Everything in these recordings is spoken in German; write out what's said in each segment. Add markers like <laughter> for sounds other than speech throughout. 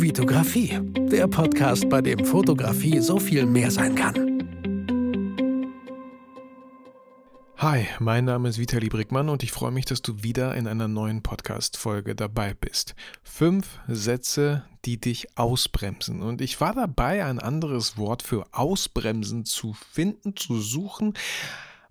Vitografie, der Podcast, bei dem Fotografie so viel mehr sein kann. Hi, mein Name ist Vitali Brickmann und ich freue mich, dass du wieder in einer neuen Podcast-Folge dabei bist. Fünf Sätze, die dich ausbremsen. Und ich war dabei, ein anderes Wort für ausbremsen zu finden, zu suchen,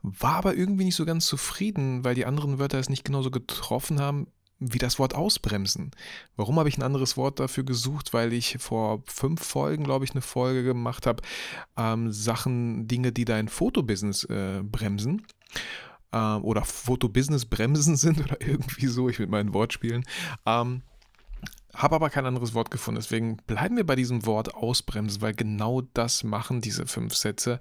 war aber irgendwie nicht so ganz zufrieden, weil die anderen Wörter es nicht genauso getroffen haben wie das Wort ausbremsen. Warum habe ich ein anderes Wort dafür gesucht? Weil ich vor fünf Folgen, glaube ich, eine Folge gemacht habe, ähm, Sachen, Dinge, die dein Fotobusiness äh, bremsen ähm, oder Fotobusiness bremsen <laughs> sind oder irgendwie so, ich mit meinen Wortspielen. Ähm, habe aber kein anderes Wort gefunden. Deswegen bleiben wir bei diesem Wort ausbremsen, weil genau das machen diese fünf Sätze.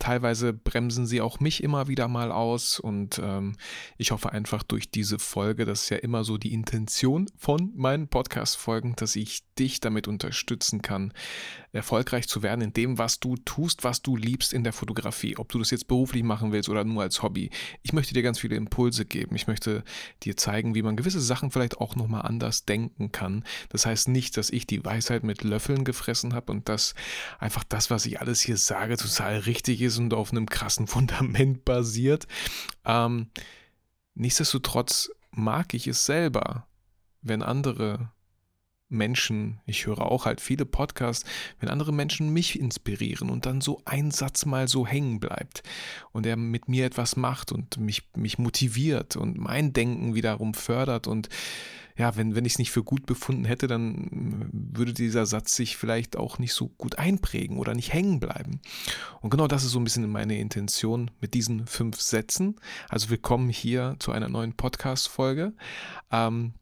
Teilweise bremsen sie auch mich immer wieder mal aus und ähm, ich hoffe einfach durch diese Folge, das ist ja immer so die Intention von meinen Podcast-Folgen, dass ich dich damit unterstützen kann, erfolgreich zu werden in dem, was du tust, was du liebst in der Fotografie. Ob du das jetzt beruflich machen willst oder nur als Hobby. Ich möchte dir ganz viele Impulse geben. Ich möchte dir zeigen, wie man gewisse Sachen vielleicht auch nochmal anders denken kann das heißt nicht, dass ich die Weisheit mit Löffeln gefressen habe und dass einfach das, was ich alles hier sage, total richtig ist und auf einem krassen <laughs> Fundament basiert. Ähm, nichtsdestotrotz mag ich es selber, wenn andere Menschen, ich höre auch halt viele Podcasts, wenn andere Menschen mich inspirieren und dann so ein Satz mal so hängen bleibt und er mit mir etwas macht und mich, mich motiviert und mein Denken wiederum fördert und ja, wenn, wenn ich es nicht für gut befunden hätte, dann würde dieser Satz sich vielleicht auch nicht so gut einprägen oder nicht hängen bleiben. Und genau das ist so ein bisschen meine Intention mit diesen fünf Sätzen. Also willkommen hier zu einer neuen Podcast-Folge. Ähm,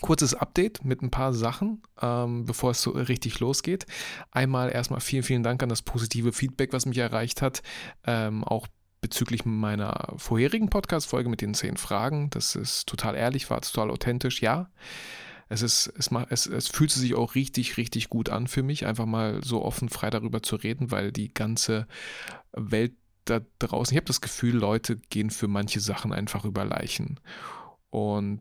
Kurzes Update mit ein paar Sachen, ähm, bevor es so richtig losgeht. Einmal erstmal vielen, vielen Dank an das positive Feedback, was mich erreicht hat. Ähm, auch bezüglich meiner vorherigen Podcast-Folge mit den zehn Fragen. Das ist total ehrlich, war total authentisch, ja. Es, ist, es, es, es fühlt sich auch richtig, richtig gut an für mich, einfach mal so offen, frei darüber zu reden, weil die ganze Welt da draußen, ich habe das Gefühl, Leute gehen für manche Sachen einfach über Leichen. Und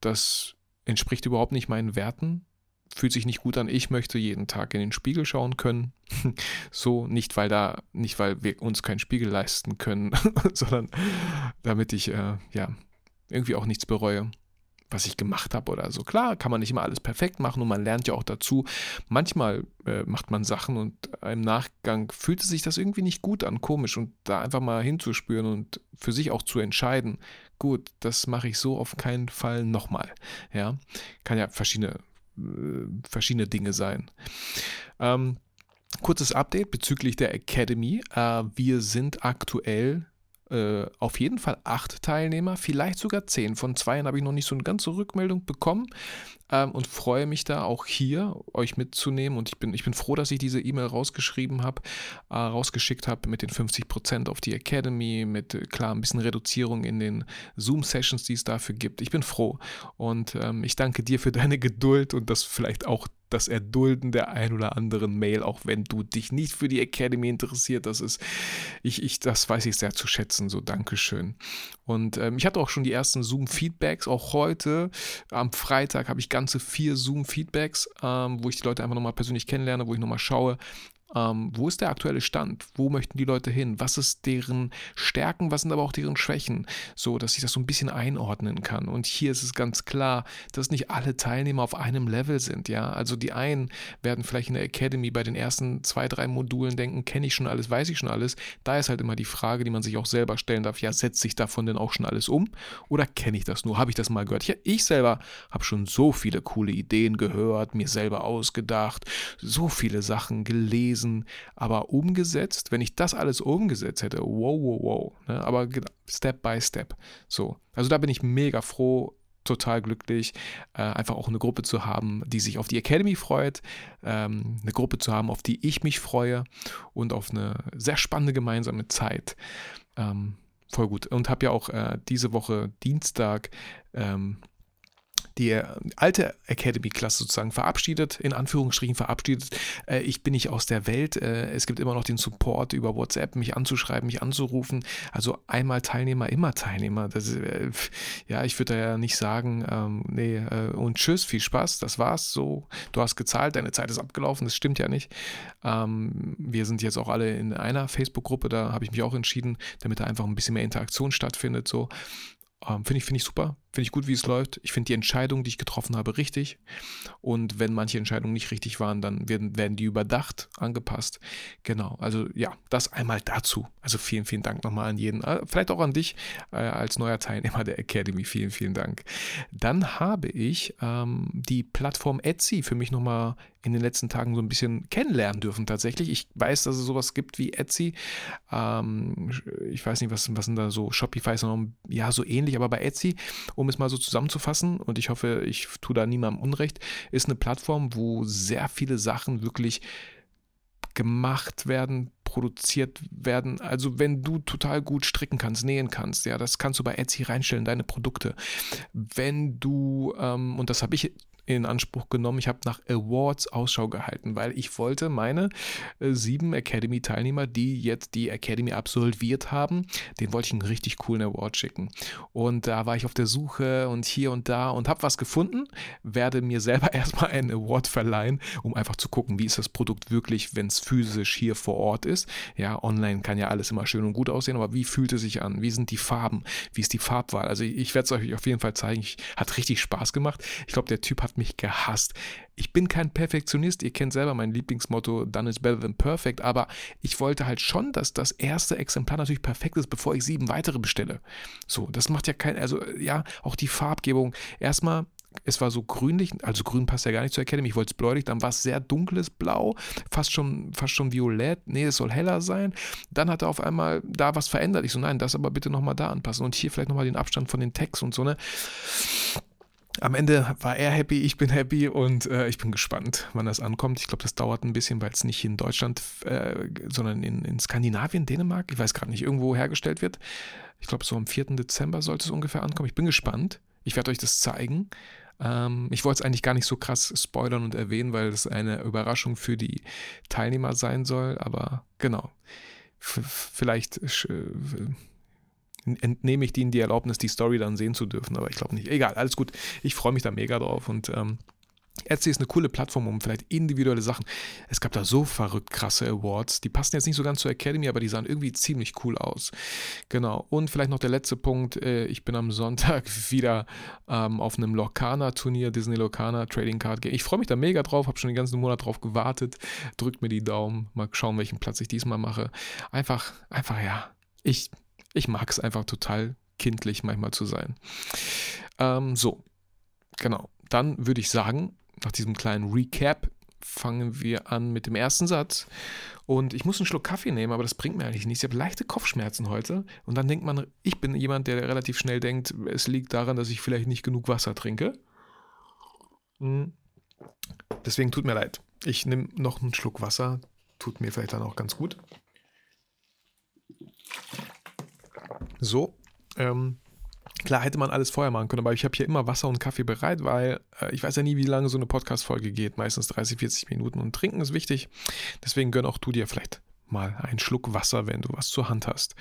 das entspricht überhaupt nicht meinen Werten fühlt sich nicht gut an. Ich möchte jeden Tag in den Spiegel schauen können. <laughs> so, nicht weil da, nicht weil wir uns keinen Spiegel leisten können, <laughs> sondern damit ich äh, ja irgendwie auch nichts bereue, was ich gemacht habe oder so. Klar, kann man nicht immer alles perfekt machen und man lernt ja auch dazu. Manchmal äh, macht man Sachen und im Nachgang fühlt sich das irgendwie nicht gut an, komisch und da einfach mal hinzuspüren und für sich auch zu entscheiden, gut, das mache ich so auf keinen Fall nochmal. Ja, kann ja verschiedene äh, verschiedene Dinge sein. Ähm, kurzes Update bezüglich der Academy. Äh, wir sind aktuell äh, auf jeden Fall acht Teilnehmer, vielleicht sogar zehn. Von zweien habe ich noch nicht so eine ganze Rückmeldung bekommen ähm, und freue mich da auch hier euch mitzunehmen. Und ich bin, ich bin froh, dass ich diese E-Mail rausgeschrieben habe, äh, rausgeschickt habe mit den 50% auf die Academy, mit äh, klar ein bisschen Reduzierung in den Zoom-Sessions, die es dafür gibt. Ich bin froh und ähm, ich danke dir für deine <laughs> Geduld und das vielleicht auch das Erdulden der ein oder anderen Mail, auch wenn du dich nicht für die Academy interessiert. Das ist, ich, ich, das weiß ich sehr zu schätzen. So, Dankeschön. Und ähm, ich hatte auch schon die ersten Zoom-Feedbacks. Auch heute, am Freitag, habe ich ganze vier Zoom-Feedbacks, ähm, wo ich die Leute einfach nochmal persönlich kennenlerne, wo ich nochmal schaue, ähm, wo ist der aktuelle Stand? Wo möchten die Leute hin? Was ist deren Stärken? Was sind aber auch deren Schwächen? So, dass ich das so ein bisschen einordnen kann. Und hier ist es ganz klar, dass nicht alle Teilnehmer auf einem Level sind. Ja, also die einen werden vielleicht in der Academy bei den ersten zwei, drei Modulen denken, kenne ich schon alles, weiß ich schon alles. Da ist halt immer die Frage, die man sich auch selber stellen darf. Ja, setze ich davon denn auch schon alles um? Oder kenne ich das nur? Habe ich das mal gehört? Ja, ich selber habe schon so viele coole Ideen gehört, mir selber ausgedacht, so viele Sachen gelesen gelesen, aber umgesetzt, wenn ich das alles umgesetzt hätte, wow, wow, wow. Ne? Aber Step by Step. So. Also da bin ich mega froh, total glücklich, äh, einfach auch eine Gruppe zu haben, die sich auf die Academy freut, ähm, eine Gruppe zu haben, auf die ich mich freue und auf eine sehr spannende gemeinsame Zeit. Ähm, voll gut. Und habe ja auch äh, diese Woche Dienstag ähm, die äh, alte Academy-Klasse sozusagen verabschiedet, in Anführungsstrichen verabschiedet. Äh, ich bin nicht aus der Welt. Äh, es gibt immer noch den Support über WhatsApp, mich anzuschreiben, mich anzurufen. Also einmal Teilnehmer, immer Teilnehmer. Das, äh, ja, ich würde da ja nicht sagen, ähm, nee, äh, und tschüss, viel Spaß, das war's so. Du hast gezahlt, deine Zeit ist abgelaufen, das stimmt ja nicht. Ähm, wir sind jetzt auch alle in einer Facebook-Gruppe, da habe ich mich auch entschieden, damit da einfach ein bisschen mehr Interaktion stattfindet. So. Ähm, finde ich, find ich super. Finde ich gut, wie es läuft. Ich finde die Entscheidung, die ich getroffen habe, richtig. Und wenn manche Entscheidungen nicht richtig waren, dann werden, werden die überdacht, angepasst. Genau. Also ja, das einmal dazu. Also vielen, vielen Dank nochmal an jeden. Äh, vielleicht auch an dich äh, als neuer Teilnehmer der Academy. Vielen, vielen Dank. Dann habe ich ähm, die Plattform Etsy für mich nochmal in den letzten Tagen so ein bisschen kennenlernen dürfen tatsächlich. Ich weiß, dass es sowas gibt wie Etsy. Ähm, ich weiß nicht, was, was sind da so Shopify ist ja, so ähnlich, aber bei Etsy, um es mal so zusammenzufassen, und ich hoffe, ich tue da niemandem Unrecht, ist eine Plattform, wo sehr viele Sachen wirklich gemacht werden, produziert werden. Also wenn du total gut stricken kannst, nähen kannst, ja, das kannst du bei Etsy reinstellen, deine Produkte. Wenn du, ähm, und das habe ich in Anspruch genommen. Ich habe nach Awards Ausschau gehalten, weil ich wollte meine äh, sieben Academy-Teilnehmer, die jetzt die Academy absolviert haben, den wollte ich einen richtig coolen Award schicken. Und da war ich auf der Suche und hier und da und habe was gefunden, werde mir selber <laughs> erstmal einen Award verleihen, um einfach zu gucken, wie ist das Produkt wirklich, wenn es physisch hier vor Ort ist. Ja, online kann ja alles immer schön und gut aussehen, aber wie fühlt es sich an? Wie sind die Farben? Wie ist die Farbwahl? Also ich, ich werde es euch auf jeden Fall zeigen. Ich, hat richtig Spaß gemacht. Ich glaube, der Typ hat mich gehasst. Ich bin kein Perfektionist, ihr kennt selber mein Lieblingsmotto, done is better than perfect, aber ich wollte halt schon, dass das erste Exemplar natürlich perfekt ist, bevor ich sieben weitere bestelle. So, das macht ja kein, also ja, auch die Farbgebung. Erstmal es war so grünlich, also grün passt ja gar nicht zur Academy, ich wollte es bläulich, dann war es sehr dunkles Blau, fast schon, fast schon violett, nee, es soll heller sein. Dann hat er auf einmal da was verändert. Ich so, nein, das aber bitte nochmal da anpassen und hier vielleicht nochmal den Abstand von den Tags und so, ne am Ende war er happy, ich bin happy und äh, ich bin gespannt, wann das ankommt. Ich glaube, das dauert ein bisschen, weil es nicht in Deutschland, äh, sondern in, in Skandinavien, Dänemark, ich weiß gerade nicht, irgendwo hergestellt wird. Ich glaube, so am 4. Dezember sollte es ungefähr ankommen. Ich bin gespannt. Ich werde euch das zeigen. Ähm, ich wollte es eigentlich gar nicht so krass spoilern und erwähnen, weil es eine Überraschung für die Teilnehmer sein soll. Aber genau, F vielleicht äh, entnehme ich denen die Erlaubnis, die Story dann sehen zu dürfen. Aber ich glaube nicht. Egal, alles gut. Ich freue mich da mega drauf und ähm, Etsy ist eine coole Plattform, um vielleicht individuelle Sachen. Es gab da so verrückt krasse Awards. Die passen jetzt nicht so ganz zur Academy, aber die sahen irgendwie ziemlich cool aus. Genau. Und vielleicht noch der letzte Punkt. Äh, ich bin am Sonntag <laughs> wieder ähm, auf einem Locana-Turnier, Disney Locana Trading Card Game. Ich freue mich da mega drauf, habe schon den ganzen Monat drauf gewartet. Drückt mir die Daumen. Mal schauen, welchen Platz ich diesmal mache. Einfach, einfach, ja. Ich ich mag es einfach total kindlich manchmal zu sein. Ähm, so, genau. Dann würde ich sagen, nach diesem kleinen Recap fangen wir an mit dem ersten Satz. Und ich muss einen Schluck Kaffee nehmen, aber das bringt mir eigentlich nichts. Ich habe leichte Kopfschmerzen heute. Und dann denkt man, ich bin jemand, der relativ schnell denkt, es liegt daran, dass ich vielleicht nicht genug Wasser trinke. Hm. Deswegen tut mir leid. Ich nehme noch einen Schluck Wasser. Tut mir vielleicht dann auch ganz gut. So, ähm, Klar hätte man alles vorher machen können, aber ich habe hier immer Wasser und Kaffee bereit, weil äh, ich weiß ja nie, wie lange so eine Podcast-Folge geht. Meistens 30, 40 Minuten und trinken ist wichtig. Deswegen gönn auch du dir vielleicht mal einen Schluck Wasser, wenn du was zur Hand hast.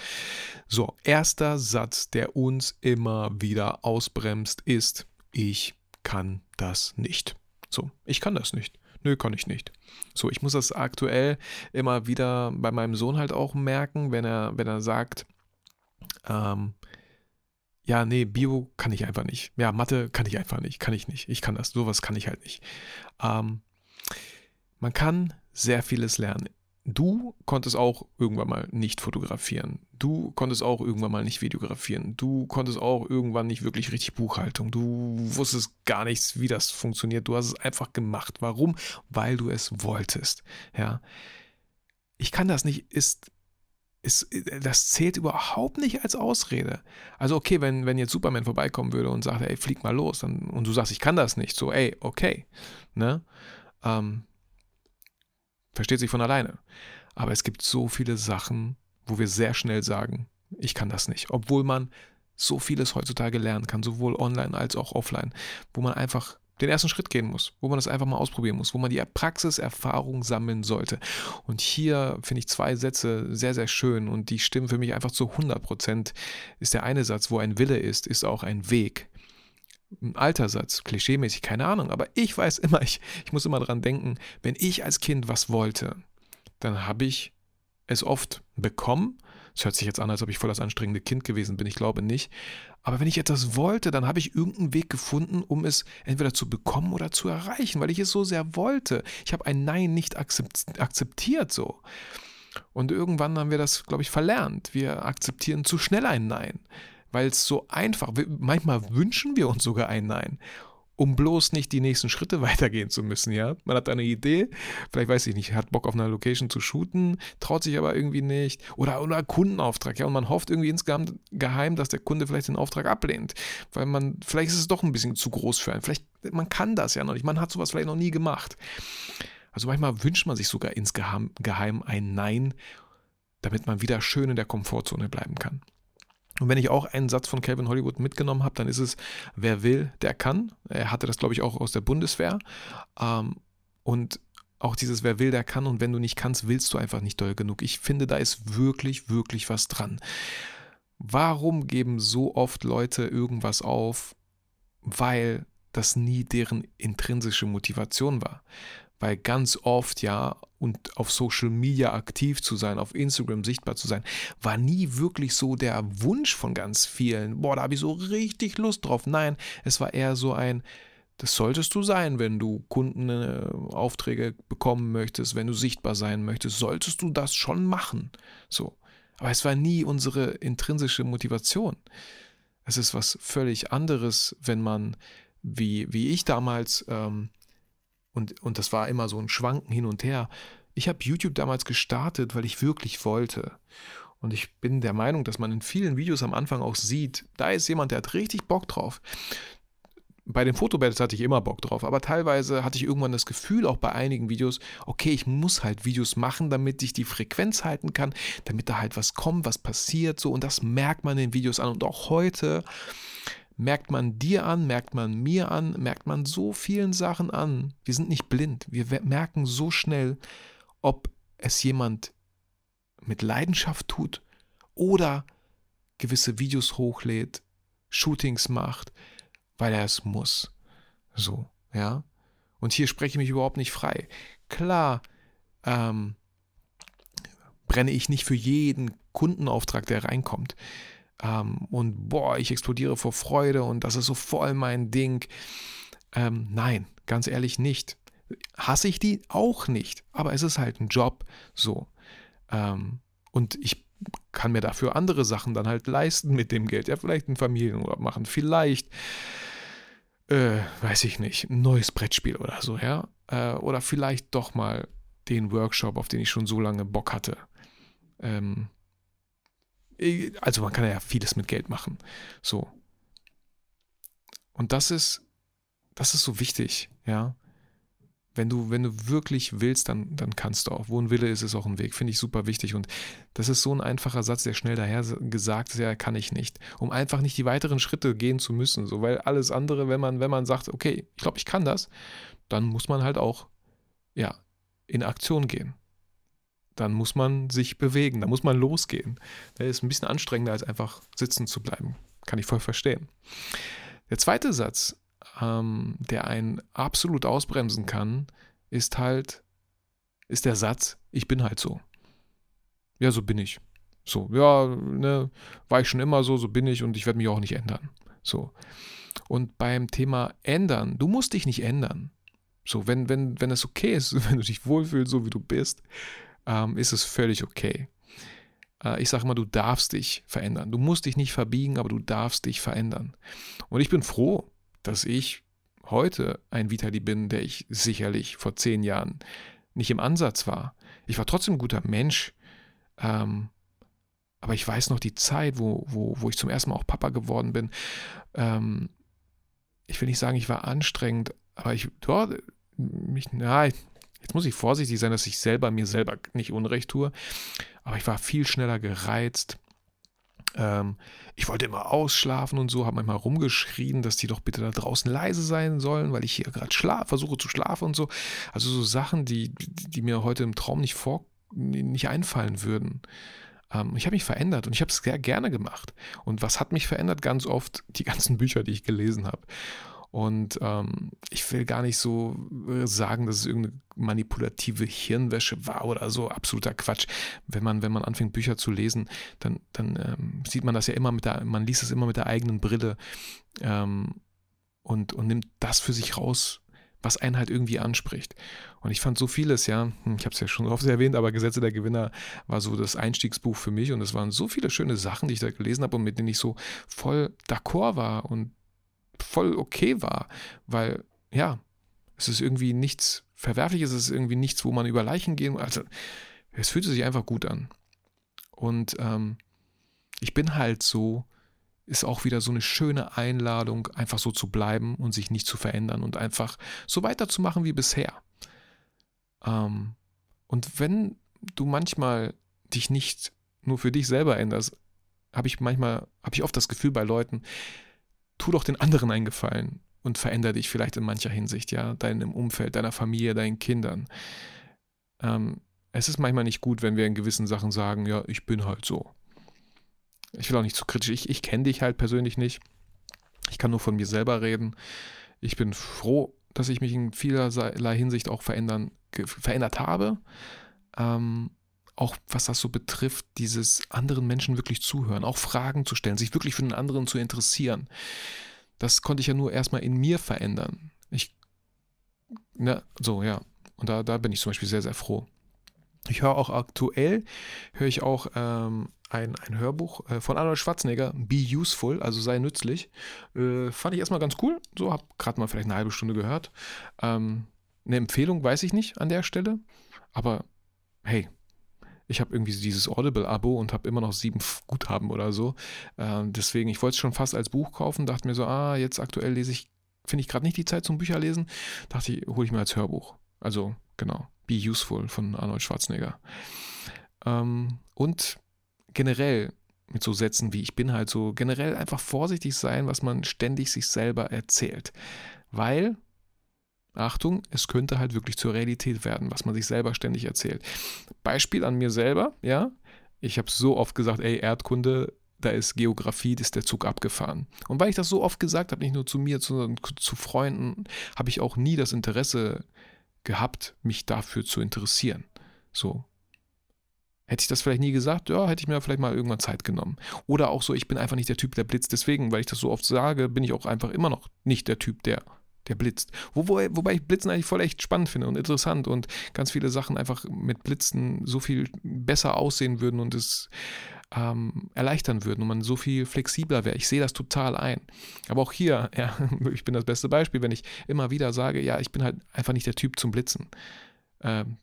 So, erster Satz, der uns immer wieder ausbremst, ist: Ich kann das nicht. So, ich kann das nicht. Nö, kann ich nicht. So, ich muss das aktuell immer wieder bei meinem Sohn halt auch merken, wenn er, wenn er sagt, ähm, ja, nee, Bio kann ich einfach nicht. Ja, Mathe kann ich einfach nicht. Kann ich nicht. Ich kann das. Sowas kann ich halt nicht. Ähm, man kann sehr vieles lernen. Du konntest auch irgendwann mal nicht fotografieren. Du konntest auch irgendwann mal nicht videografieren. Du konntest auch irgendwann nicht wirklich richtig Buchhaltung. Du wusstest gar nichts, wie das funktioniert. Du hast es einfach gemacht. Warum? Weil du es wolltest. Ja. Ich kann das nicht, ist ist, das zählt überhaupt nicht als Ausrede. Also okay, wenn, wenn jetzt Superman vorbeikommen würde und sagt, ey, flieg mal los, dann, und du sagst, ich kann das nicht, so, ey, okay, ne? Ähm, versteht sich von alleine. Aber es gibt so viele Sachen, wo wir sehr schnell sagen, ich kann das nicht, obwohl man so vieles heutzutage lernen kann, sowohl online als auch offline, wo man einfach den ersten Schritt gehen muss, wo man das einfach mal ausprobieren muss, wo man die Praxiserfahrung sammeln sollte. Und hier finde ich zwei Sätze sehr, sehr schön und die stimmen für mich einfach zu 100 Prozent. Ist der eine Satz, wo ein Wille ist, ist auch ein Weg. Ein alter Satz, klischeemäßig, keine Ahnung, aber ich weiß immer, ich, ich muss immer dran denken, wenn ich als Kind was wollte, dann habe ich es oft bekommen es hört sich jetzt an, als ob ich voll das anstrengende Kind gewesen bin. Ich glaube nicht. Aber wenn ich etwas wollte, dann habe ich irgendeinen Weg gefunden, um es entweder zu bekommen oder zu erreichen, weil ich es so sehr wollte. Ich habe ein Nein nicht akzeptiert so. Und irgendwann haben wir das, glaube ich, verlernt. Wir akzeptieren zu schnell ein Nein, weil es so einfach, manchmal wünschen wir uns sogar ein Nein um bloß nicht die nächsten Schritte <laughs> weitergehen zu müssen, ja. Man hat eine Idee, vielleicht weiß ich nicht, hat Bock auf einer Location zu shooten, traut sich aber irgendwie nicht. Oder, oder Kundenauftrag, ja, und man hofft irgendwie insgesamt geheim, dass der Kunde vielleicht den Auftrag ablehnt. Weil man, vielleicht ist es doch ein bisschen zu groß für einen. Vielleicht, man kann das ja noch nicht, man hat sowas vielleicht noch nie gemacht. Also manchmal wünscht man sich sogar insgeheim ein Nein, damit man wieder schön in der Komfortzone bleiben kann. Und wenn ich auch einen Satz von Calvin Hollywood mitgenommen habe, dann ist es, wer will, der kann. Er hatte das, glaube ich, auch aus der Bundeswehr. Ähm, und auch dieses, wer will, der kann. Und wenn du nicht kannst, willst du einfach nicht doll genug. Ich finde, da ist wirklich, wirklich was dran. Warum geben so oft Leute irgendwas auf? Weil das nie deren intrinsische Motivation war weil ganz oft ja und auf Social Media aktiv zu sein, auf Instagram sichtbar zu sein, war nie wirklich so der Wunsch von ganz vielen. Boah, da habe ich so richtig Lust drauf. Nein, es war eher so ein, das solltest du sein, wenn du Kundenaufträge bekommen möchtest, wenn du sichtbar sein möchtest, solltest du das schon machen. So. Aber es war nie unsere intrinsische Motivation. Es ist was völlig anderes, wenn man, wie, wie ich damals, ähm, und, und das war immer so ein Schwanken hin und her. Ich habe YouTube damals gestartet, weil ich wirklich wollte. Und ich bin der Meinung, dass man in vielen Videos am Anfang auch sieht, da ist jemand, der hat richtig Bock drauf. Bei den Fotobattles hatte ich immer Bock drauf, aber teilweise hatte ich irgendwann das Gefühl, auch bei einigen Videos, okay, ich muss halt Videos machen, damit ich die Frequenz halten kann, damit da halt was kommt, was passiert, so und das merkt man in den Videos an. Und auch heute merkt man dir an, merkt man mir an, merkt man so vielen Sachen an. Wir sind nicht blind. Wir merken so schnell, ob es jemand mit Leidenschaft tut oder gewisse Videos hochlädt, Shootings macht, weil er es muss. So, ja. Und hier spreche ich mich überhaupt nicht frei. Klar, ähm, brenne ich nicht für jeden Kundenauftrag, der reinkommt ähm, und boah, ich explodiere vor Freude und das ist so voll mein Ding. Ähm, nein, ganz ehrlich nicht. Hasse ich die auch nicht, aber es ist halt ein Job so. Ähm, und ich kann mir dafür andere Sachen dann halt leisten mit dem Geld. Ja, vielleicht einen Familienurlaub machen, vielleicht, äh, weiß ich nicht, ein neues Brettspiel oder so, ja. Äh, oder vielleicht doch mal den Workshop, auf den ich schon so lange Bock hatte. Ähm, also man kann ja vieles mit Geld machen. So. Und das ist, das ist so wichtig, ja. Wenn du, wenn du wirklich willst, dann, dann kannst du auch. Wo ein Wille ist, ist auch ein Weg. Finde ich super wichtig. Und das ist so ein einfacher Satz, der schnell daher gesagt ist, ja, kann ich nicht. Um einfach nicht die weiteren Schritte gehen zu müssen. So, weil alles andere, wenn man, wenn man sagt, okay, ich glaube, ich kann das, dann muss man halt auch, ja, in Aktion gehen dann muss man sich bewegen, dann muss man losgehen. Das ist ein bisschen anstrengender, als einfach sitzen zu bleiben. Kann ich voll verstehen. Der zweite Satz, ähm, der einen absolut ausbremsen kann, ist halt, ist der Satz, ich bin halt so. Ja, so bin ich. So, ja, ne, war ich schon immer so, so bin ich und ich werde mich auch nicht ändern. So. Und beim Thema ändern, du musst dich nicht ändern. So, wenn, wenn, wenn es okay ist, <laughs> wenn du dich wohlfühlst, so wie du bist, ähm, ist es völlig okay. Äh, ich sage immer, du darfst dich verändern. Du musst dich nicht verbiegen, aber du darfst dich verändern. Und ich bin froh, dass ich heute ein Vitali bin, der ich sicherlich vor zehn Jahren nicht im Ansatz war. Ich war trotzdem ein guter Mensch, ähm, aber ich weiß noch die Zeit, wo, wo, wo ich zum ersten Mal auch Papa geworden bin. Ähm, ich will nicht sagen, ich war anstrengend, aber ich, dort, mich, na, Jetzt muss ich vorsichtig sein, dass ich selber mir selber nicht Unrecht tue, aber ich war viel schneller gereizt. Ähm, ich wollte immer ausschlafen und so, habe manchmal rumgeschrien, dass die doch bitte da draußen leise sein sollen, weil ich hier gerade versuche zu schlafen und so. Also so Sachen, die, die mir heute im Traum nicht vor, nicht einfallen würden. Ähm, ich habe mich verändert und ich habe es sehr gerne gemacht. Und was hat mich verändert? Ganz oft die ganzen Bücher, die ich gelesen habe. Und ähm, ich will gar nicht so äh, sagen, dass es irgendeine manipulative Hirnwäsche war oder so, absoluter Quatsch. Wenn man, wenn man anfängt, Bücher zu lesen, dann, dann ähm, sieht man das ja immer mit der, man liest es immer mit der eigenen Brille ähm, und, und nimmt das für sich raus, was einen halt irgendwie anspricht. Und ich fand so vieles, ja, hm, ich habe es ja schon oft erwähnt, aber Gesetze der Gewinner war so das Einstiegsbuch für mich und es waren so viele schöne Sachen, die ich da gelesen habe und mit denen ich so voll d'accord war und voll okay war, weil ja, es ist irgendwie nichts Verwerfliches, es ist irgendwie nichts, wo man über Leichen gehen muss. Also, es fühlte sich einfach gut an. Und ähm, ich bin halt so, ist auch wieder so eine schöne Einladung, einfach so zu bleiben und sich nicht zu verändern und einfach so weiterzumachen wie bisher. Ähm, und wenn du manchmal dich nicht nur für dich selber änderst, habe ich manchmal, habe ich oft das Gefühl bei Leuten, tu doch den anderen einen Gefallen und verändere dich vielleicht in mancher Hinsicht, ja, deinem Umfeld, deiner Familie, deinen Kindern. Ähm, es ist manchmal nicht gut, wenn wir in gewissen Sachen sagen, ja, ich bin halt so. Ich will auch nicht zu kritisch, ich, ich kenne dich halt persönlich nicht. Ich kann nur von mir selber reden. Ich bin froh, dass ich mich in vielerlei Hinsicht auch verändern, verändert habe. Ähm, auch was das so betrifft, dieses anderen Menschen wirklich zuhören, auch Fragen zu stellen, sich wirklich für den anderen zu interessieren. Das konnte ich ja nur erstmal in mir verändern. Ich, na, so, ja. Und da, da bin ich zum Beispiel sehr, sehr froh. Ich höre auch aktuell, höre ich auch ähm, ein, ein Hörbuch äh, von Arnold Schwarzenegger, Be Useful, also sei nützlich. Äh, fand ich erstmal ganz cool. So, habe gerade mal vielleicht eine halbe Stunde gehört. Ähm, eine Empfehlung weiß ich nicht an der Stelle, aber hey, ich habe irgendwie dieses Audible-Abo und habe immer noch sieben Guthaben oder so. Ähm, deswegen, ich wollte es schon fast als Buch kaufen, dachte mir so, ah, jetzt aktuell lese ich, finde ich gerade nicht die Zeit zum Bücherlesen. Dachte ich, hole ich mir als Hörbuch. Also, genau, Be Useful von Arnold Schwarzenegger. Ähm, und generell mit so Sätzen wie ich bin halt so, generell einfach vorsichtig sein, was man ständig sich selber erzählt. Weil Achtung, es könnte halt wirklich zur Realität werden, was man sich selber ständig erzählt. Beispiel an mir selber, ja. Ich habe so oft gesagt, ey, Erdkunde, da ist Geografie, das ist der Zug abgefahren. Und weil ich das so oft gesagt habe, nicht nur zu mir, sondern zu Freunden, habe ich auch nie das Interesse gehabt, mich dafür zu interessieren. So. Hätte ich das vielleicht nie gesagt, ja, hätte ich mir vielleicht mal irgendwann Zeit genommen. Oder auch so, ich bin einfach nicht der Typ, der blitzt. Deswegen, weil ich das so oft sage, bin ich auch einfach immer noch nicht der Typ, der der blitzt. Wo, wo, wobei ich Blitzen eigentlich voll echt spannend finde und interessant und ganz viele Sachen einfach mit Blitzen so viel besser aussehen würden und es ähm, erleichtern würden und man so viel flexibler wäre. Ich sehe das total ein. Aber auch hier, <laughs> ja, ich bin das beste Beispiel, wenn ich immer wieder sage, ja, ich bin halt einfach nicht der Typ zum Blitzen, ähm,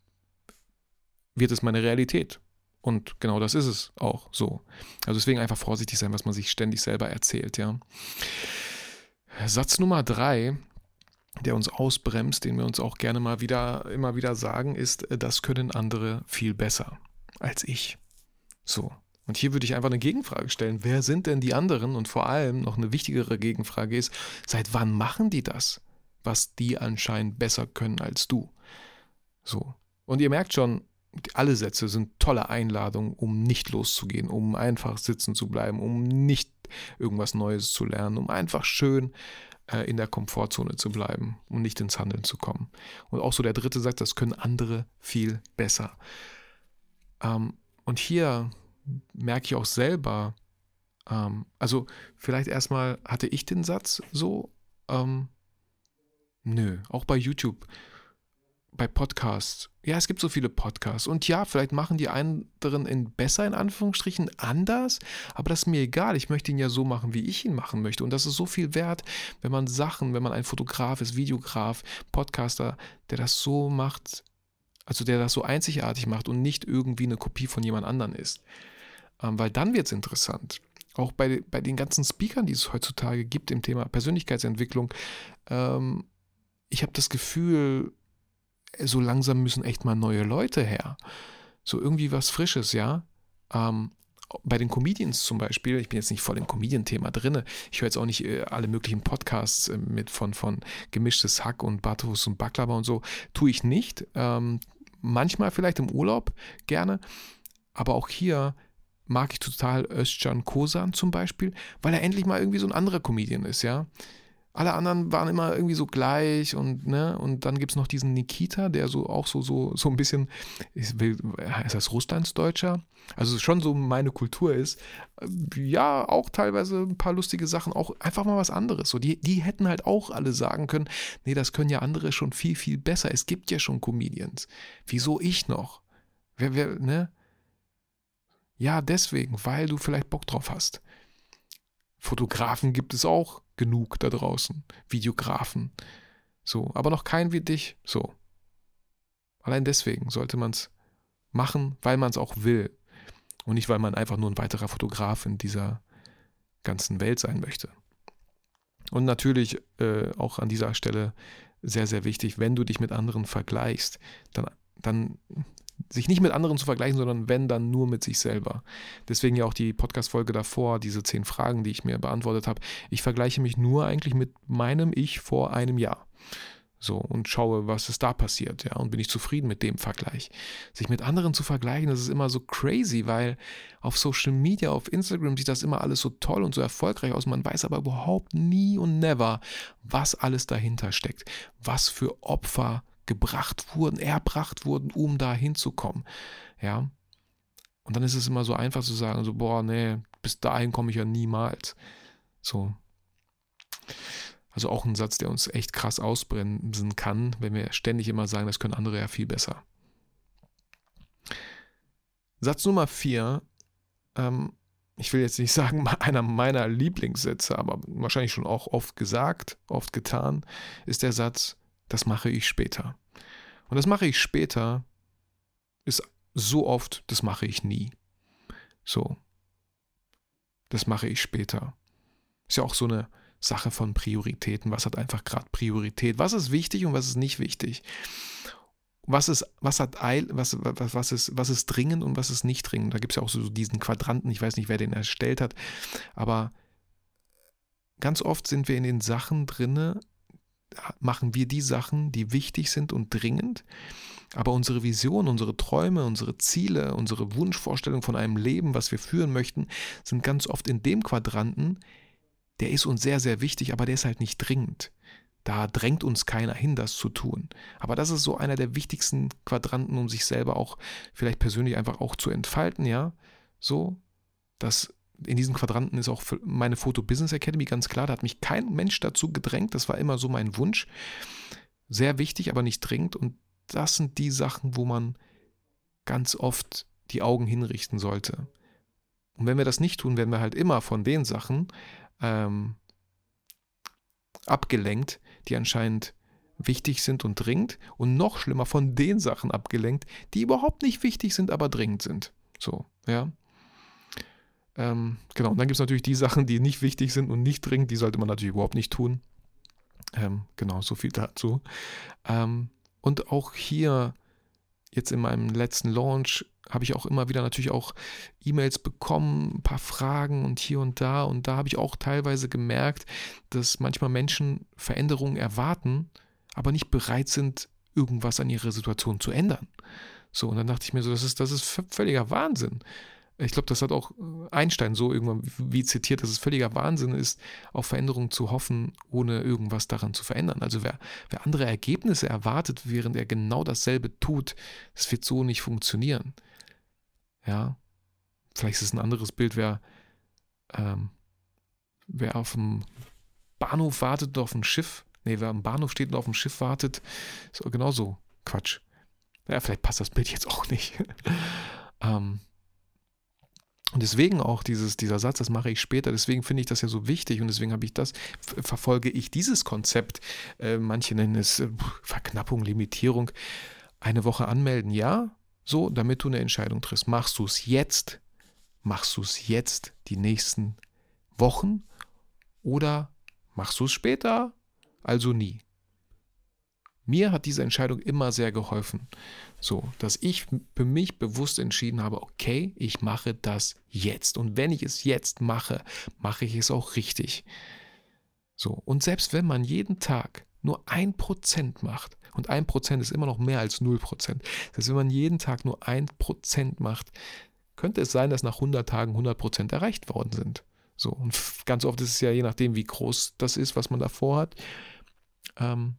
wird es meine Realität. Und genau das ist es auch so. Also deswegen einfach vorsichtig sein, was man sich ständig selber erzählt, ja. Satz Nummer drei der uns ausbremst, den wir uns auch gerne mal wieder, immer wieder sagen, ist, äh, das können andere viel besser als ich. So. Und hier würde ich einfach eine Gegenfrage stellen. Wer sind denn die anderen? Und vor allem noch eine wichtigere Gegenfrage ist, seit wann machen die das, was die anscheinend besser können als du? So. Und ihr merkt schon, alle Sätze sind tolle Einladungen, um nicht loszugehen, um einfach sitzen zu bleiben, um nicht irgendwas Neues zu lernen, um einfach schön äh, in der Komfortzone zu bleiben und nicht ins Handeln zu kommen. Und auch so der dritte sagt, das können andere viel besser. Ähm, und hier merke ich auch selber, ähm, also vielleicht erstmal hatte ich den Satz so, ähm, nö, auch bei YouTube bei Podcasts. Ja, es gibt so viele Podcasts. Und ja, vielleicht machen die anderen in besser, in Anführungsstrichen, anders. Aber das ist mir egal. Ich möchte ihn ja so machen, wie ich ihn machen möchte. Und das ist so viel wert, wenn man Sachen, wenn man ein Fotograf ist, Videograf, Podcaster, der das so macht, also der das so einzigartig macht und nicht irgendwie eine Kopie von jemand anderen ist. Ähm, weil dann wird es interessant. Auch bei, bei den ganzen Speakern, die es heutzutage gibt im Thema Persönlichkeitsentwicklung. Ähm, ich habe das Gefühl, so langsam müssen echt mal neue Leute her. So irgendwie was Frisches, ja. Ähm, bei den Comedians zum Beispiel, ich bin jetzt nicht voll im Comedian-Thema drin, ich höre jetzt auch nicht äh, alle möglichen Podcasts äh, mit von, von gemischtes Hack und Bartos und Baklava und so, tue ich nicht. Ähm, manchmal vielleicht im Urlaub gerne, aber auch hier mag ich total Özcan Kosan zum Beispiel, weil er endlich mal irgendwie so ein anderer Comedian ist, ja. Alle anderen waren immer irgendwie so gleich und, ne, und dann gibt es noch diesen Nikita, der so auch so, so, so ein bisschen, ist, ist das Russlandsdeutscher? Also schon so meine Kultur ist. Ja, auch teilweise ein paar lustige Sachen, auch einfach mal was anderes. So, die, die hätten halt auch alle sagen können, nee, das können ja andere schon viel, viel besser. Es gibt ja schon Comedians. Wieso ich noch? Wer, wer, ne? Ja, deswegen, weil du vielleicht Bock drauf hast. Fotografen gibt es auch genug da draußen. Videografen. So, aber noch keinen wie dich. So. Allein deswegen sollte man es machen, weil man es auch will. Und nicht, weil man einfach nur ein weiterer Fotograf in dieser ganzen Welt sein möchte. Und natürlich äh, auch an dieser Stelle sehr, sehr wichtig, wenn du dich mit anderen vergleichst, dann, dann sich nicht mit anderen zu vergleichen, sondern wenn, dann nur mit sich selber. Deswegen ja auch die Podcast-Folge davor, diese zehn Fragen, die ich mir beantwortet habe. Ich vergleiche mich nur eigentlich mit meinem Ich vor einem Jahr. So, und schaue, was ist da passiert, ja, und bin ich zufrieden mit dem Vergleich. Sich mit anderen zu vergleichen, das ist immer so crazy, weil auf Social Media, auf Instagram sieht das immer alles so toll und so erfolgreich aus. Man weiß aber überhaupt nie und never, was alles dahinter steckt, was für Opfer gebracht wurden, erbracht wurden, um da hinzukommen. Ja. Und dann ist es immer so einfach zu sagen, so, boah, nee, bis dahin komme ich ja niemals. So. Also auch ein Satz, der uns echt krass ausbremsen kann, wenn wir ständig immer sagen, das können andere ja viel besser. Satz Nummer vier, ähm, ich will jetzt nicht <laughs> sagen, einer meiner Lieblingssätze, aber wahrscheinlich schon auch oft gesagt, oft getan, ist der Satz, das mache ich später. Und das mache ich später, ist so oft, das mache ich nie. So. Das mache ich später. Ist ja auch so eine Sache von Prioritäten. Was hat einfach gerade Priorität? Was ist wichtig und was ist nicht wichtig? Was ist, was hat Eil, was, was, was, ist, was ist dringend und was ist nicht dringend? Da gibt es ja auch so diesen Quadranten, ich weiß nicht, wer den erstellt hat, aber ganz oft sind wir in den Sachen drinne, machen wir die Sachen, die wichtig sind und dringend. Aber unsere Vision, unsere Träume, unsere Ziele, unsere Wunschvorstellung von einem Leben, was wir führen möchten, sind ganz oft in dem Quadranten, der ist uns sehr, sehr wichtig, aber der ist halt nicht dringend. Da drängt uns keiner hin, das zu tun. Aber das ist so einer der wichtigsten Quadranten, um sich selber auch vielleicht persönlich einfach auch zu entfalten, ja. So, dass in diesen Quadranten ist auch meine Foto Business Academy ganz klar. Da hat mich kein Mensch dazu gedrängt. Das war immer so mein Wunsch. Sehr wichtig, aber nicht dringend. Und das sind die Sachen, wo man ganz oft die Augen hinrichten sollte. Und wenn wir das nicht tun, werden wir halt immer von den Sachen ähm, abgelenkt, die anscheinend wichtig sind und dringend. Und noch schlimmer von den Sachen abgelenkt, die überhaupt nicht wichtig sind, aber dringend sind. So, ja. Ähm, genau, und dann gibt es natürlich die Sachen, die nicht wichtig sind und nicht dringend, die sollte man natürlich überhaupt nicht tun. Ähm, genau, so viel dazu. Ähm, und auch hier, jetzt in meinem letzten Launch, habe ich auch immer wieder natürlich auch E-Mails bekommen, ein paar Fragen und hier und da. Und da habe ich auch teilweise gemerkt, dass manchmal Menschen Veränderungen erwarten, aber nicht bereit sind, irgendwas an ihrer Situation zu ändern. So, und dann dachte ich mir so, das ist, das ist völliger Wahnsinn ich glaube, das hat auch äh, Einstein so irgendwann wie zitiert, dass es völliger Wahnsinn ist, auf Veränderungen zu hoffen, ohne irgendwas daran zu verändern. Also wer, wer andere Ergebnisse erwartet, während er genau dasselbe tut, das wird so nicht funktionieren. Ja, vielleicht ist es ein anderes Bild, wer, ähm, wer auf dem Bahnhof wartet oder auf dem Schiff, nee, wer am Bahnhof steht und auf dem Schiff wartet, ist genauso Quatsch. Ja, vielleicht passt das Bild jetzt auch nicht. <laughs> ähm, und deswegen auch dieses, dieser Satz, das mache ich später, deswegen finde ich das ja so wichtig und deswegen habe ich das, verfolge ich dieses Konzept, äh, manche nennen es äh, Verknappung, Limitierung, eine Woche anmelden, ja, so, damit du eine Entscheidung triffst. Machst du es jetzt, machst du es jetzt die nächsten Wochen oder machst du es später, also nie. Mir hat diese Entscheidung immer sehr geholfen. So, dass ich für mich bewusst entschieden habe, okay, ich mache das jetzt. Und wenn ich es jetzt mache, mache ich es auch richtig. So, und selbst wenn man jeden Tag nur ein Prozent macht, und ein Prozent ist immer noch mehr als null Prozent. Heißt, wenn man jeden Tag nur ein Prozent macht, könnte es sein, dass nach 100 Tagen 100 Prozent erreicht worden sind. So, und ganz oft ist es ja je nachdem, wie groß das ist, was man davor hat, ähm,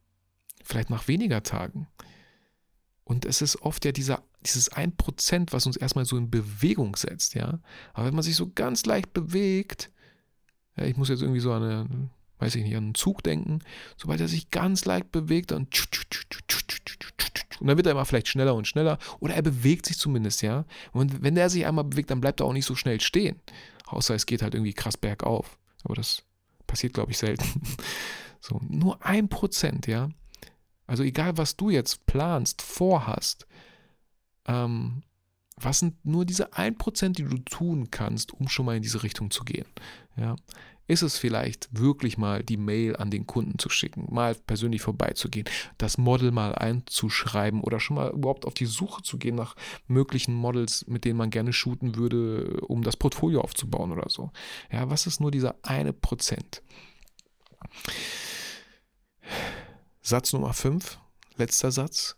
vielleicht nach weniger Tagen. Und es ist oft ja dieser, dieses 1%, was uns erstmal so in Bewegung setzt, ja. Aber wenn man sich so ganz leicht bewegt, ja, ich muss jetzt irgendwie so an eine, weiß ich nicht, an einen Zug denken, sobald er sich ganz leicht bewegt, dann und dann wird er immer vielleicht schneller und schneller oder er bewegt sich zumindest, ja. Und wenn der sich einmal bewegt, dann bleibt er auch nicht so schnell stehen. Außer es geht halt irgendwie krass bergauf. Aber das passiert, glaube ich, selten. <laughs> So, nur ein Prozent, ja. Also egal, was du jetzt planst, vorhast, ähm, was sind nur diese ein Prozent, die du tun kannst, um schon mal in diese Richtung zu gehen? Ja ist es vielleicht wirklich mal die Mail an den Kunden zu schicken, mal persönlich vorbeizugehen, das Model mal einzuschreiben oder schon mal überhaupt auf die Suche zu gehen nach möglichen Models, mit denen man gerne shooten würde, um das Portfolio aufzubauen oder so. Ja, was ist nur dieser eine Prozent? Satz Nummer 5, letzter Satz.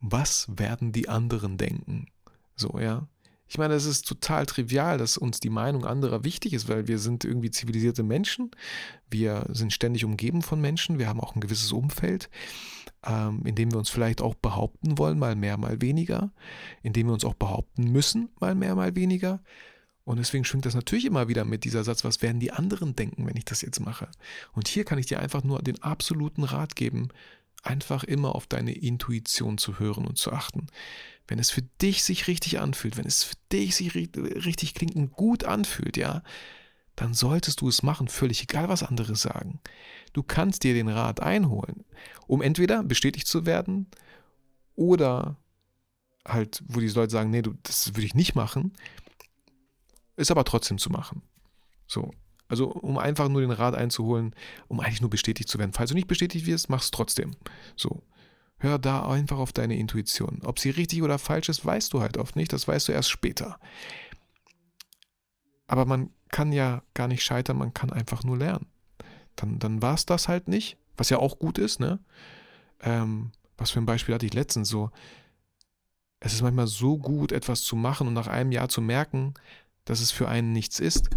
Was werden die anderen denken? So, ja. Ich meine, es ist total trivial, dass uns die Meinung anderer wichtig ist, weil wir sind irgendwie zivilisierte Menschen. Wir sind ständig umgeben von Menschen. Wir haben auch ein gewisses Umfeld, ähm, in dem wir uns vielleicht auch behaupten wollen, mal mehr, mal weniger. In dem wir uns auch behaupten müssen, mal mehr, mal weniger. Und deswegen schwingt das natürlich immer wieder mit dieser Satz, was werden die anderen denken, wenn ich das jetzt mache? Und hier kann ich dir einfach nur den absoluten Rat geben, einfach immer auf deine Intuition zu hören und zu achten wenn es für dich sich richtig anfühlt, wenn es für dich sich richtig klingt und gut anfühlt, ja, dann solltest du es machen, völlig egal, was andere sagen. Du kannst dir den Rat einholen, um entweder bestätigt zu werden oder halt, wo die Leute sagen, nee, du, das würde ich nicht machen, ist aber trotzdem zu machen. So. Also, um einfach nur den Rat einzuholen, um eigentlich nur bestätigt zu werden. Falls du nicht bestätigt wirst, mach es trotzdem. So. Hör da einfach auf deine Intuition. Ob sie richtig oder falsch ist, weißt du halt oft nicht. Das weißt du erst später. Aber man kann ja gar nicht scheitern, man kann einfach nur lernen. Dann, dann war es das halt nicht, was ja auch gut ist, ne? Ähm, was für ein Beispiel hatte ich letztens so? Es ist manchmal so gut, etwas zu machen und nach einem Jahr zu merken, dass es für einen nichts ist.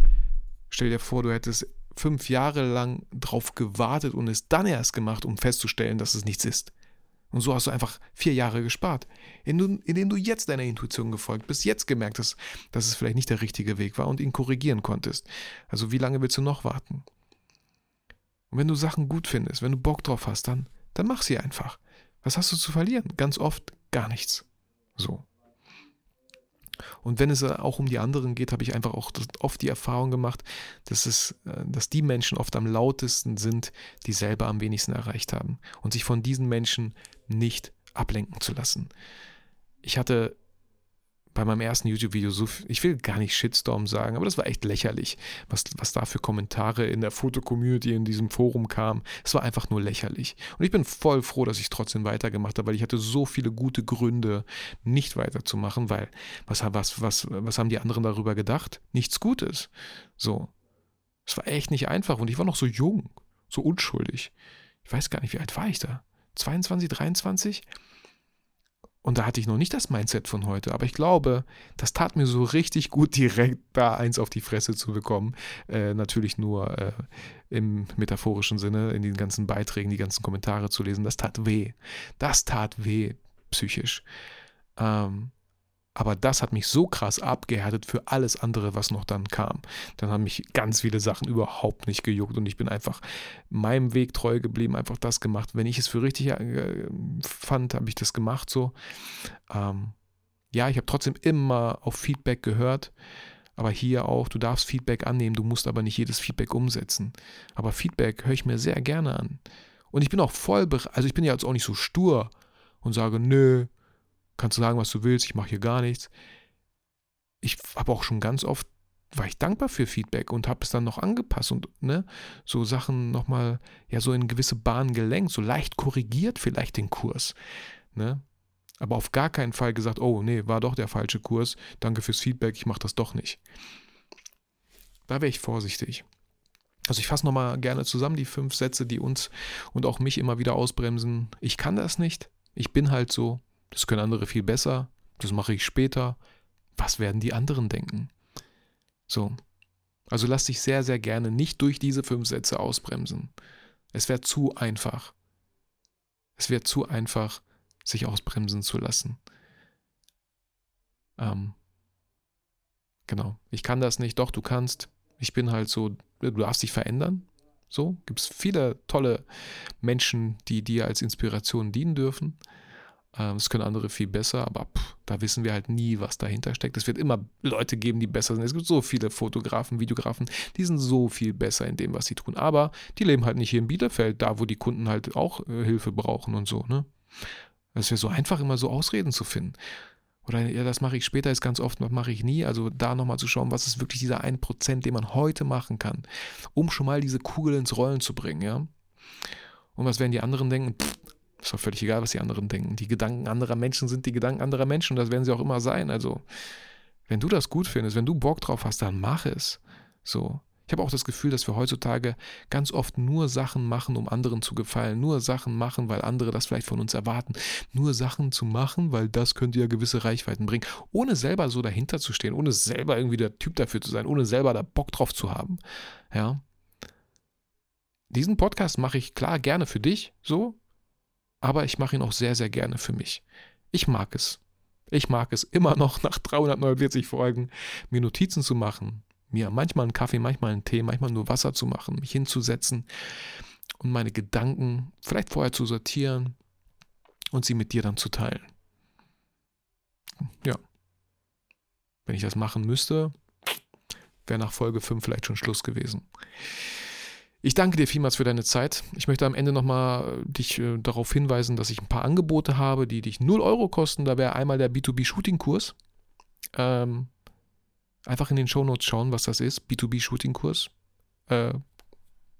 Stell dir vor, du hättest fünf Jahre lang drauf gewartet und es dann erst gemacht, um festzustellen, dass es nichts ist. Und so hast du einfach vier Jahre gespart, indem du, jetzt deiner Intuition gefolgt bist, jetzt gemerkt hast, dass es vielleicht nicht der richtige Weg war und ihn korrigieren konntest. Also wie lange willst du noch warten? Und wenn du Sachen gut findest, wenn du Bock drauf hast, dann, dann mach sie einfach. Was hast du zu verlieren? Ganz oft gar nichts. So. Und wenn es auch um die anderen geht, habe ich einfach auch oft die Erfahrung gemacht, dass, es, äh, dass die Menschen oft am lautesten sind, die selber am wenigsten erreicht haben. Und sich von diesen Menschen nicht ablenken zu lassen. Ich hatte bei meinem ersten YouTube-Video so, ich will gar nicht Shitstorm sagen, aber das war echt lächerlich, was, was da für Kommentare in der Foto-Community in diesem Forum kam. Es war einfach nur lächerlich. Und ich bin voll froh, dass ich trotzdem weitergemacht habe, weil ich hatte so viele gute Gründe, nicht weiterzumachen, weil was, was, was, was haben die anderen darüber gedacht? Nichts Gutes. So. Es war echt nicht einfach und ich war noch so jung, so unschuldig. Ich weiß gar nicht, wie alt war ich da? 22, 23? Und da hatte ich noch nicht das Mindset von heute. Aber ich glaube, das tat mir so richtig gut, <laughs> direkt da eins auf die Fresse zu bekommen. Äh, natürlich nur äh, im metaphorischen Sinne, in den ganzen Beiträgen, die ganzen Kommentare zu lesen. Das tat weh. Das tat weh, psychisch. Ähm, aber das hat mich so krass abgehärtet für alles andere, was noch dann kam. Dann haben mich ganz viele Sachen überhaupt nicht gejuckt und ich bin einfach meinem Weg treu geblieben, einfach das gemacht. Wenn ich es für richtig äh, fand, habe ich das gemacht so. Ähm, ja, ich habe trotzdem immer auf Feedback gehört. Aber hier auch, du darfst Feedback annehmen, du musst aber nicht jedes Feedback umsetzen. Aber Feedback höre ich mir sehr gerne an. Und ich bin auch voll, also ich bin ja jetzt auch nicht so stur und sage, nö, kannst du sagen, was du willst, ich mache hier gar nichts. Ich habe auch schon ganz oft war ich dankbar für Feedback und habe es dann noch angepasst und ne, so Sachen nochmal ja so in gewisse Bahnen gelenkt, so leicht korrigiert vielleicht den Kurs. Ne? Aber auf gar keinen Fall gesagt, oh nee, war doch der falsche Kurs, danke fürs Feedback, ich mache das doch nicht. Da wäre ich vorsichtig. Also ich fasse nochmal gerne zusammen die fünf Sätze, die uns und auch mich immer wieder ausbremsen. Ich kann das nicht, ich bin halt so, das können andere viel besser, das mache ich später. Was werden die anderen denken? So. Also lass dich sehr, sehr gerne nicht durch diese fünf Sätze ausbremsen. Es wäre zu einfach. Es wäre zu einfach, sich ausbremsen zu lassen. Ähm, genau. Ich kann das nicht, doch, du kannst. Ich bin halt so, du darfst dich verändern. So, gibt es viele tolle Menschen, die dir als Inspiration dienen dürfen. Ähm, das können andere viel besser, aber pff, da wissen wir halt nie, was dahinter steckt. Es wird immer Leute geben, die besser sind. Es gibt so viele Fotografen, Videografen, die sind so viel besser in dem, was sie tun. Aber die leben halt nicht hier in Bielefeld, da wo die Kunden halt auch äh, Hilfe brauchen und so. Ne? Es wäre so einfach, immer so Ausreden zu finden. Oder ja, das mache ich später, ist ganz oft, das mache ich nie. Also da nochmal zu schauen, was ist wirklich dieser 1%, den man heute machen kann, um schon mal diese Kugel ins Rollen zu bringen, ja. Und was werden die anderen denken? Pff, ist doch völlig egal, was die anderen denken. Die Gedanken anderer Menschen sind die Gedanken anderer Menschen und das werden sie auch immer sein. Also, wenn du das gut findest, wenn du Bock drauf hast, dann mach es. So. Ich habe auch das Gefühl, dass wir heutzutage ganz oft nur Sachen machen, um anderen zu gefallen. Nur Sachen machen, weil andere das vielleicht von uns erwarten. Nur Sachen zu machen, weil das könnte ja gewisse Reichweiten bringen. Ohne selber so dahinter zu stehen, ohne selber irgendwie der Typ dafür zu sein, ohne selber da Bock drauf zu haben. Ja. Diesen Podcast mache ich klar gerne für dich, so, aber ich mache ihn auch sehr, sehr gerne für mich. Ich mag es. Ich mag es immer <laughs> noch nach 349 Folgen, mir Notizen zu machen, mir manchmal einen Kaffee, manchmal einen Tee, manchmal nur Wasser zu machen, mich hinzusetzen und meine Gedanken vielleicht vorher zu sortieren und sie mit dir dann zu teilen. Ja. Wenn ich das machen müsste, wäre nach Folge 5 vielleicht schon Schluss gewesen. Ich danke dir vielmals für deine Zeit. Ich möchte am Ende nochmal äh, dich äh, darauf hinweisen, dass ich ein paar Angebote habe, die dich 0 Euro kosten. Da wäre einmal der B2B-Shooting-Kurs. Ähm, einfach in den Shownotes schauen, was das ist. B2B-Shooting-Kurs. Äh,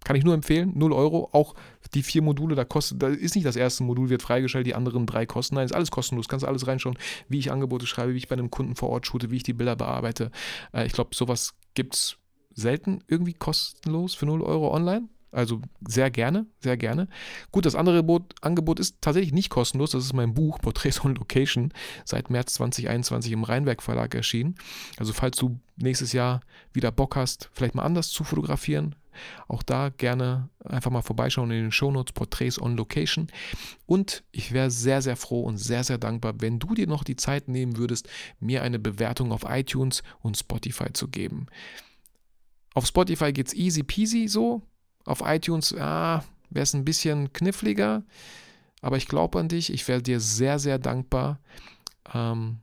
kann ich nur empfehlen, 0 Euro. Auch die vier Module, da kostet, da ist nicht das erste Modul, wird freigestellt, die anderen drei kosten. Nein, ist alles kostenlos. Kannst alles reinschauen, wie ich Angebote schreibe, wie ich bei einem Kunden vor Ort shoote, wie ich die Bilder bearbeite. Äh, ich glaube, sowas gibt es selten irgendwie kostenlos für 0 Euro online. Also sehr gerne, sehr gerne. Gut, das andere Angebot, Angebot ist tatsächlich nicht kostenlos. Das ist mein Buch Portraits on Location, seit März 2021 im Rheinwerk Verlag erschienen. Also falls du nächstes Jahr wieder Bock hast, vielleicht mal anders zu fotografieren, auch da gerne einfach mal vorbeischauen in den Shownotes Portraits on Location. Und ich wäre sehr, sehr froh und sehr, sehr dankbar, wenn du dir noch die Zeit nehmen würdest, mir eine Bewertung auf iTunes und Spotify zu geben. Auf Spotify geht es easy peasy so. Auf iTunes ah, wäre es ein bisschen kniffliger. Aber ich glaube an dich. Ich wäre dir sehr, sehr dankbar. Ähm,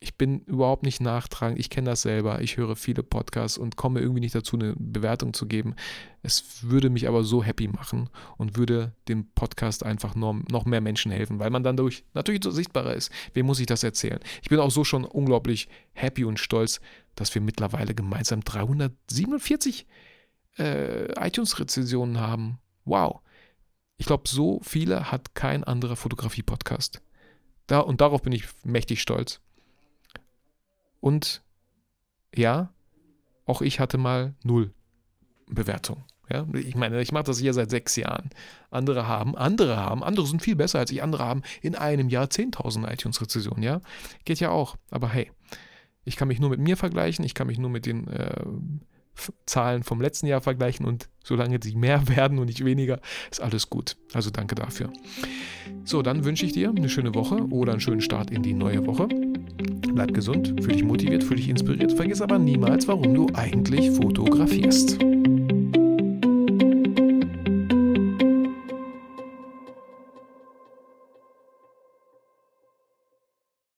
ich bin überhaupt nicht nachtragend. Ich kenne das selber. Ich höre viele Podcasts und komme irgendwie nicht dazu, eine Bewertung zu geben. Es würde mich aber so happy machen und würde dem Podcast einfach noch, noch mehr Menschen helfen, weil man dann dadurch natürlich so sichtbarer ist. Wem muss ich das erzählen? Ich bin auch so schon unglaublich happy und stolz, dass wir mittlerweile gemeinsam 347 äh, iTunes-Rezensionen haben. Wow. Ich glaube, so viele hat kein anderer Fotografie-Podcast. Da, und darauf bin ich mächtig stolz. Und ja, auch ich hatte mal null Bewertung. Ja, ich meine, ich mache das hier seit sechs Jahren. Andere haben, andere haben, andere sind viel besser als ich, andere haben in einem Jahr 10.000 iTunes-Rezessionen, ja. Geht ja auch. Aber hey, ich kann mich nur mit mir vergleichen, ich kann mich nur mit den äh, Zahlen vom letzten Jahr vergleichen und solange sie mehr <laughs> werden und nicht weniger, ist alles gut. Also danke dafür. So, dann wünsche ich dir eine schöne Woche oder einen schönen Start in die neue Woche. Bleib gesund, fühl dich motiviert, fühl dich inspiriert. Vergiss aber niemals, warum du eigentlich fotografierst.